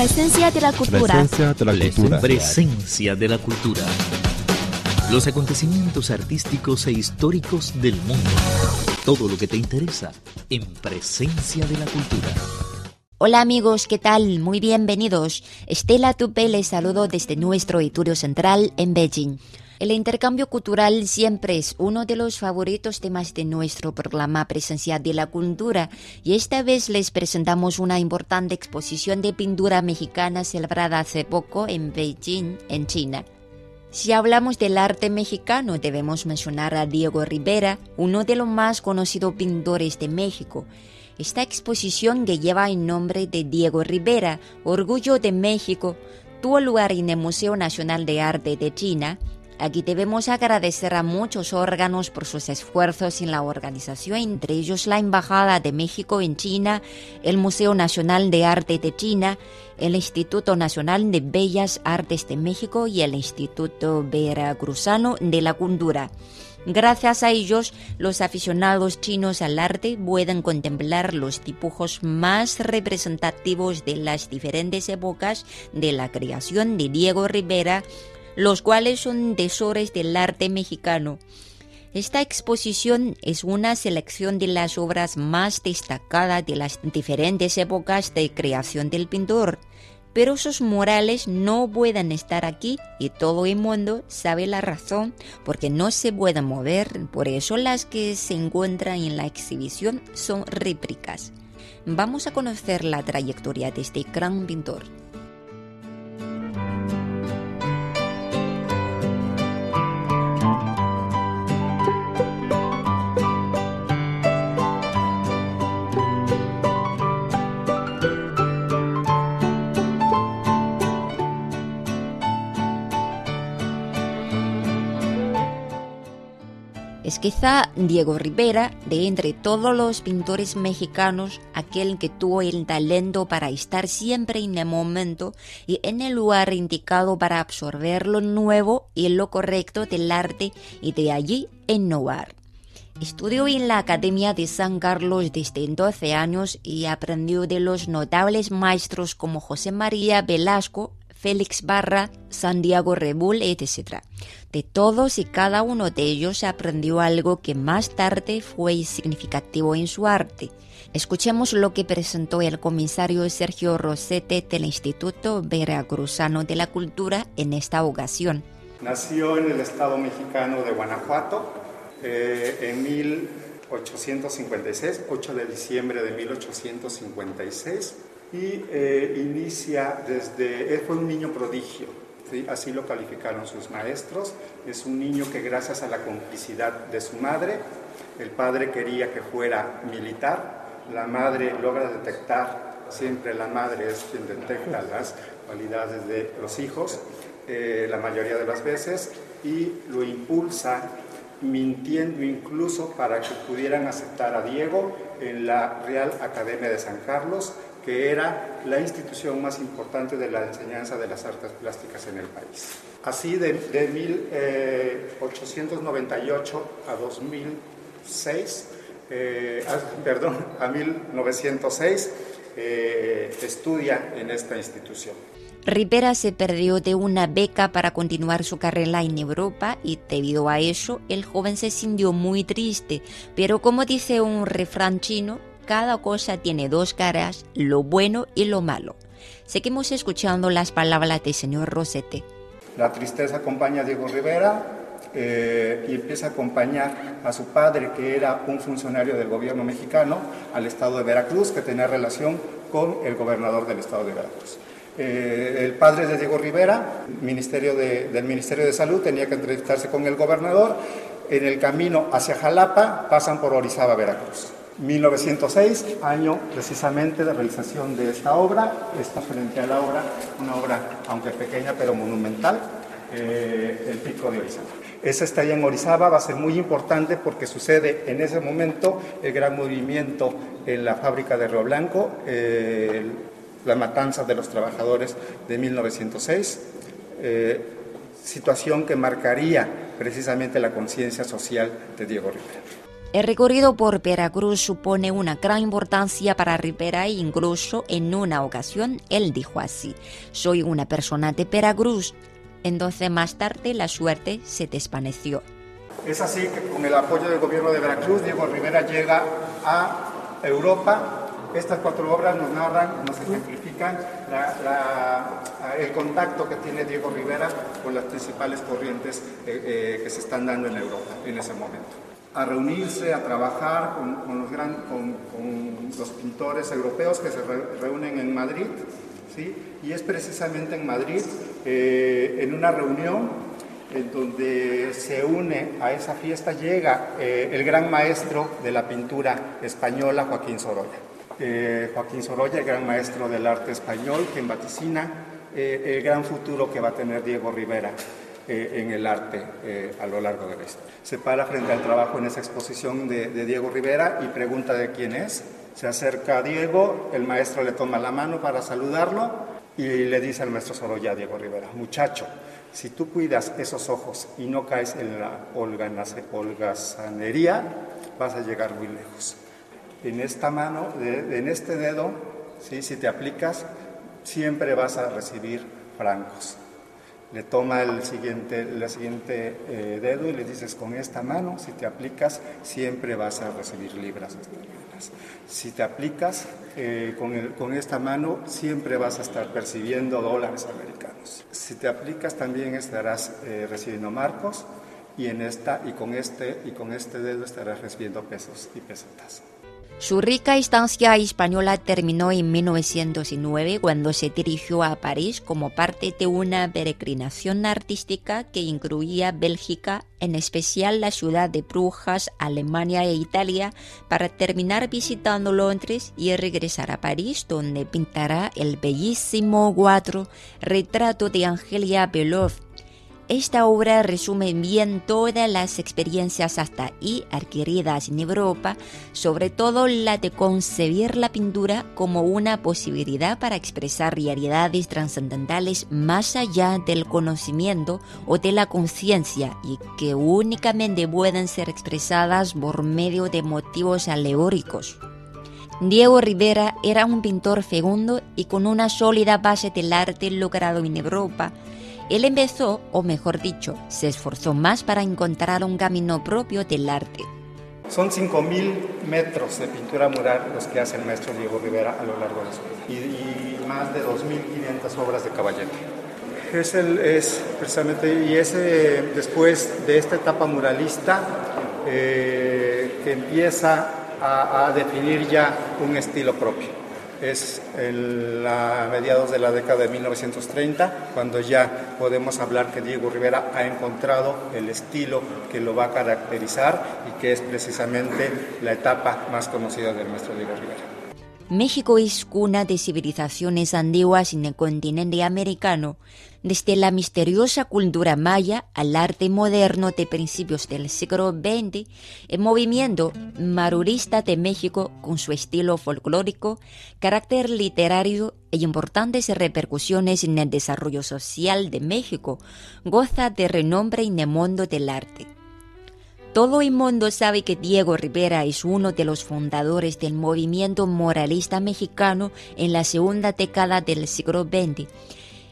Presencia de la cultura. Presencia de la cultura. Presencia de la cultura. Los acontecimientos artísticos e históricos del mundo. Todo lo que te interesa en Presencia de la cultura. Hola amigos, ¿qué tal? Muy bienvenidos. Estela Tupe les saludo desde nuestro estudio central en Beijing. El intercambio cultural siempre es uno de los favoritos temas de nuestro programa Presencia de la Cultura y esta vez les presentamos una importante exposición de pintura mexicana celebrada hace poco en Beijing, en China. Si hablamos del arte mexicano, debemos mencionar a Diego Rivera, uno de los más conocidos pintores de México. Esta exposición que lleva el nombre de Diego Rivera, Orgullo de México, tuvo lugar en el Museo Nacional de Arte de China Aquí debemos agradecer a muchos órganos por sus esfuerzos en la organización, entre ellos la Embajada de México en China, el Museo Nacional de Arte de China, el Instituto Nacional de Bellas Artes de México y el Instituto Veracruzano de la Cultura. Gracias a ellos, los aficionados chinos al arte pueden contemplar los dibujos más representativos de las diferentes épocas de la creación de Diego Rivera, los cuales son tesoros del arte mexicano. Esta exposición es una selección de las obras más destacadas de las diferentes épocas de creación del pintor, pero sus murales no pueden estar aquí y todo el mundo sabe la razón porque no se pueden mover, por eso las que se encuentran en la exhibición son réplicas. Vamos a conocer la trayectoria de este gran pintor. Es quizá Diego Rivera, de entre todos los pintores mexicanos, aquel que tuvo el talento para estar siempre en el momento y en el lugar indicado para absorber lo nuevo y lo correcto del arte y de allí innovar. Estudió en la Academia de San Carlos desde 12 años y aprendió de los notables maestros como José María Velasco, Félix Barra, Santiago Rebul, etc. De todos y cada uno de ellos aprendió algo que más tarde fue significativo en su arte. Escuchemos lo que presentó el comisario Sergio Rosete del Instituto Veracruzano de la Cultura en esta ocasión. Nació en el estado mexicano de Guanajuato eh, en 1856, 8 de diciembre de 1856 y eh, inicia desde, él fue un niño prodigio, así lo calificaron sus maestros, es un niño que gracias a la complicidad de su madre, el padre quería que fuera militar, la madre logra detectar, siempre la madre es quien detecta las cualidades de los hijos, eh, la mayoría de las veces, y lo impulsa mintiendo incluso para que pudieran aceptar a Diego en la Real Academia de San Carlos, que era la institución más importante de la enseñanza de las artes plásticas en el país. Así de, 1898 eh, a 2006, eh, perdón, a 1906, eh, estudia en esta institución. Rivera se perdió de una beca para continuar su carrera en Europa y debido a eso el joven se sintió muy triste, pero como dice un refrán chino, cada cosa tiene dos caras, lo bueno y lo malo. Seguimos escuchando las palabras del señor Rosete. La tristeza acompaña a Diego Rivera eh, y empieza a acompañar a su padre, que era un funcionario del gobierno mexicano, al estado de Veracruz, que tenía relación con el gobernador del estado de Veracruz. Eh, el padre de Diego Rivera, ministerio del Ministerio de Salud, tenía que entrevistarse con el gobernador. En el camino hacia Jalapa pasan por Orizaba, Veracruz. 1906, año precisamente de realización de esta obra. Está frente a la obra, una obra, aunque pequeña, pero monumental, eh, El Pico de Orizaba. Esa está ahí en Orizaba, va a ser muy importante porque sucede en ese momento el gran movimiento en la fábrica de Río Blanco, eh, la matanza de los trabajadores de 1906, eh, situación que marcaría precisamente la conciencia social de Diego Rivera. El recorrido por Veracruz supone una gran importancia para Rivera e incluso en una ocasión él dijo así, soy una persona de Veracruz. Entonces más tarde la suerte se desvaneció. Es así que con el apoyo del gobierno de Veracruz, Diego Rivera llega a Europa. Estas cuatro obras nos narran, nos ejemplifican el contacto que tiene Diego Rivera con las principales corrientes eh, eh, que se están dando en Europa en ese momento a reunirse, a trabajar con, los, gran, con, los, pintores europeos que se reúnen en Madrid, ¿sí? y es precisamente en Madrid, eh, en una reunión en donde se une a esa fiesta, llega eh, el gran maestro de la pintura española, Joaquín Sorolla. Eh, Joaquín Sorolla, el gran maestro del arte español, quien vaticina el gran futuro que va a tener Diego Rivera en el arte a lo largo de la se para frente al trabajo en esa exposición de, Diego Rivera y pregunta de quién es. Se acerca a Diego, el maestro le toma la mano para saludarlo y le dice al maestro Sorolla, Diego Rivera, muchacho, si tú cuidas esos ojos y no caes en la holgazanería, vas a llegar muy lejos. En esta mano, en este dedo, ¿sí? si te aplicas, siempre vas a recibir francos le toma el siguiente, la siguiente eh, dedo y le dices, con esta mano, si te aplicas, siempre vas a recibir libras esterlinas. Si te aplicas eh, con, con, esta mano, siempre vas a estar percibiendo dólares americanos. Si te aplicas, también estarás eh, recibiendo marcos y, en esta, y, con este, y con este dedo estarás recibiendo pesos y pesetas. Su rica estancia española terminó en 1909 cuando se dirigió a París como parte de una peregrinación artística que incluía Bélgica, en especial la ciudad de Brujas, Alemania e Italia, para terminar visitando Londres y regresar a París donde pintará el bellísimo cuadro Retrato de Angelia Beloff esta obra resume bien todas las experiencias hasta ahí adquiridas en Europa, sobre todo la de concebir la pintura como una posibilidad para expresar realidades trascendentales más allá del conocimiento o de la conciencia y que únicamente pueden ser expresadas por medio de motivos alegóricos. Diego Rivera era un pintor fecundo y con una sólida base del arte logrado en Europa, él empezó, o mejor dicho, se esforzó más para encontrar un camino propio del arte. Son 5.000 metros de pintura mural los que hace el maestro Diego Rivera a lo largo de su vida y, más de 2.500 obras de caballete. Es, el, es precisamente, y es después de esta etapa muralista eh, que empieza a definir ya un estilo propio es a mediados de la década de 1930, cuando ya podemos hablar que Diego Rivera ha encontrado el estilo que lo va a caracterizar y que es precisamente la etapa más conocida del maestro Diego Rivera. México es cuna de civilizaciones antiguas en el continente americano, desde la misteriosa cultura maya al arte moderno de principios del siglo XX, el movimiento marurista de México, con su estilo folclórico, carácter literario e importantes repercusiones en el desarrollo social de México, goza de renombre en el mundo del arte. Todo el mundo sabe que Diego Rivera es uno de los fundadores del movimiento moralista mexicano en la segunda década del siglo XX.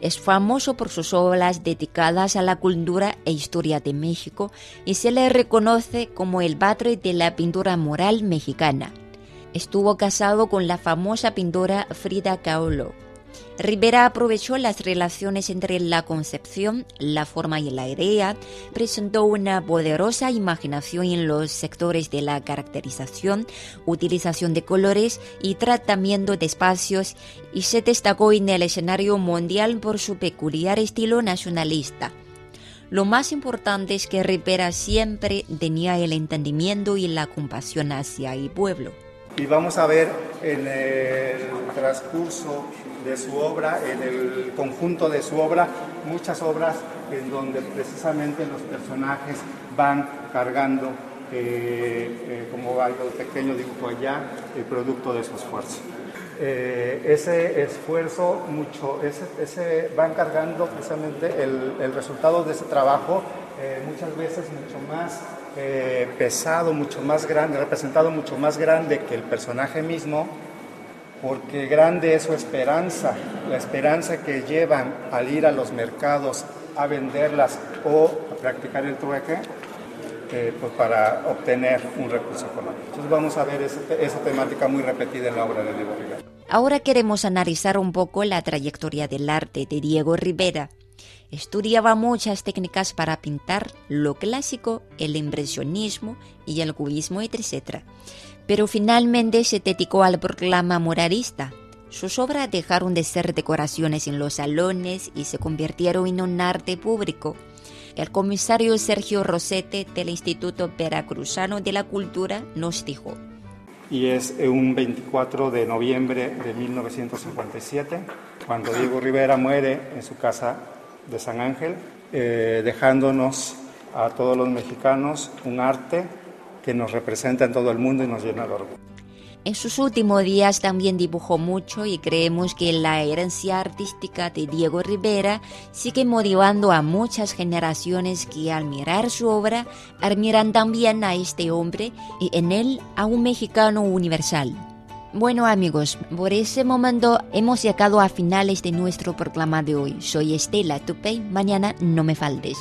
Es famoso por sus obras dedicadas a la cultura e historia de México y se le reconoce como el padre de la pintura moral mexicana. Estuvo casado con la famosa pintora Frida Kahlo. Rivera aprovechó las relaciones entre la concepción, la forma y la idea, presentó una poderosa imaginación en los sectores de la caracterización, utilización de colores y tratamiento de espacios y se destacó en el escenario mundial por su peculiar estilo nacionalista. Lo más importante es que Rivera siempre tenía el entendimiento y la compasión hacia el pueblo. Y vamos a ver en el transcurso de su obra, en el conjunto de su obra, muchas obras en donde precisamente los personajes van cargando, eh, eh, como algo pequeño dibujo allá, el producto de su esfuerzo. Eh, ese esfuerzo, mucho, ese, ese van cargando precisamente el, el, resultado de ese trabajo eh, muchas veces mucho más eh, pesado, mucho más grande, representado mucho más grande que el personaje mismo, porque grande es su esperanza, la esperanza que llevan al ir a los mercados a venderlas o a practicar el trueque, eh, pues para obtener un recurso económico. Entonces vamos a ver esa, temática muy repetida en la obra de Diego Rivera. Ahora queremos analizar un poco la trayectoria del arte de Diego Rivera. Estudiaba muchas técnicas para pintar lo clásico, el impresionismo y el cubismo, etc. Pero finalmente se dedicó al proclama moralista. Sus obras dejaron de ser decoraciones en los salones y se convirtieron en un arte público. El comisario Sergio Rosete del Instituto Veracruzano de la Cultura nos dijo. Y es un 24 de noviembre de 1957, cuando Diego Rivera muere en su casa de San Ángel, eh, dejándonos a todos los mexicanos un arte que nos representa en todo el mundo y nos llena de orgullo. En sus últimos días también dibujó mucho y creemos que la herencia artística de Diego Rivera sigue motivando a muchas generaciones que al mirar su obra admiran también a este hombre y en él a un mexicano universal. Bueno amigos, por ese momento hemos llegado a finales de nuestro programa de hoy. Soy Estela Tupey, mañana no me faltes.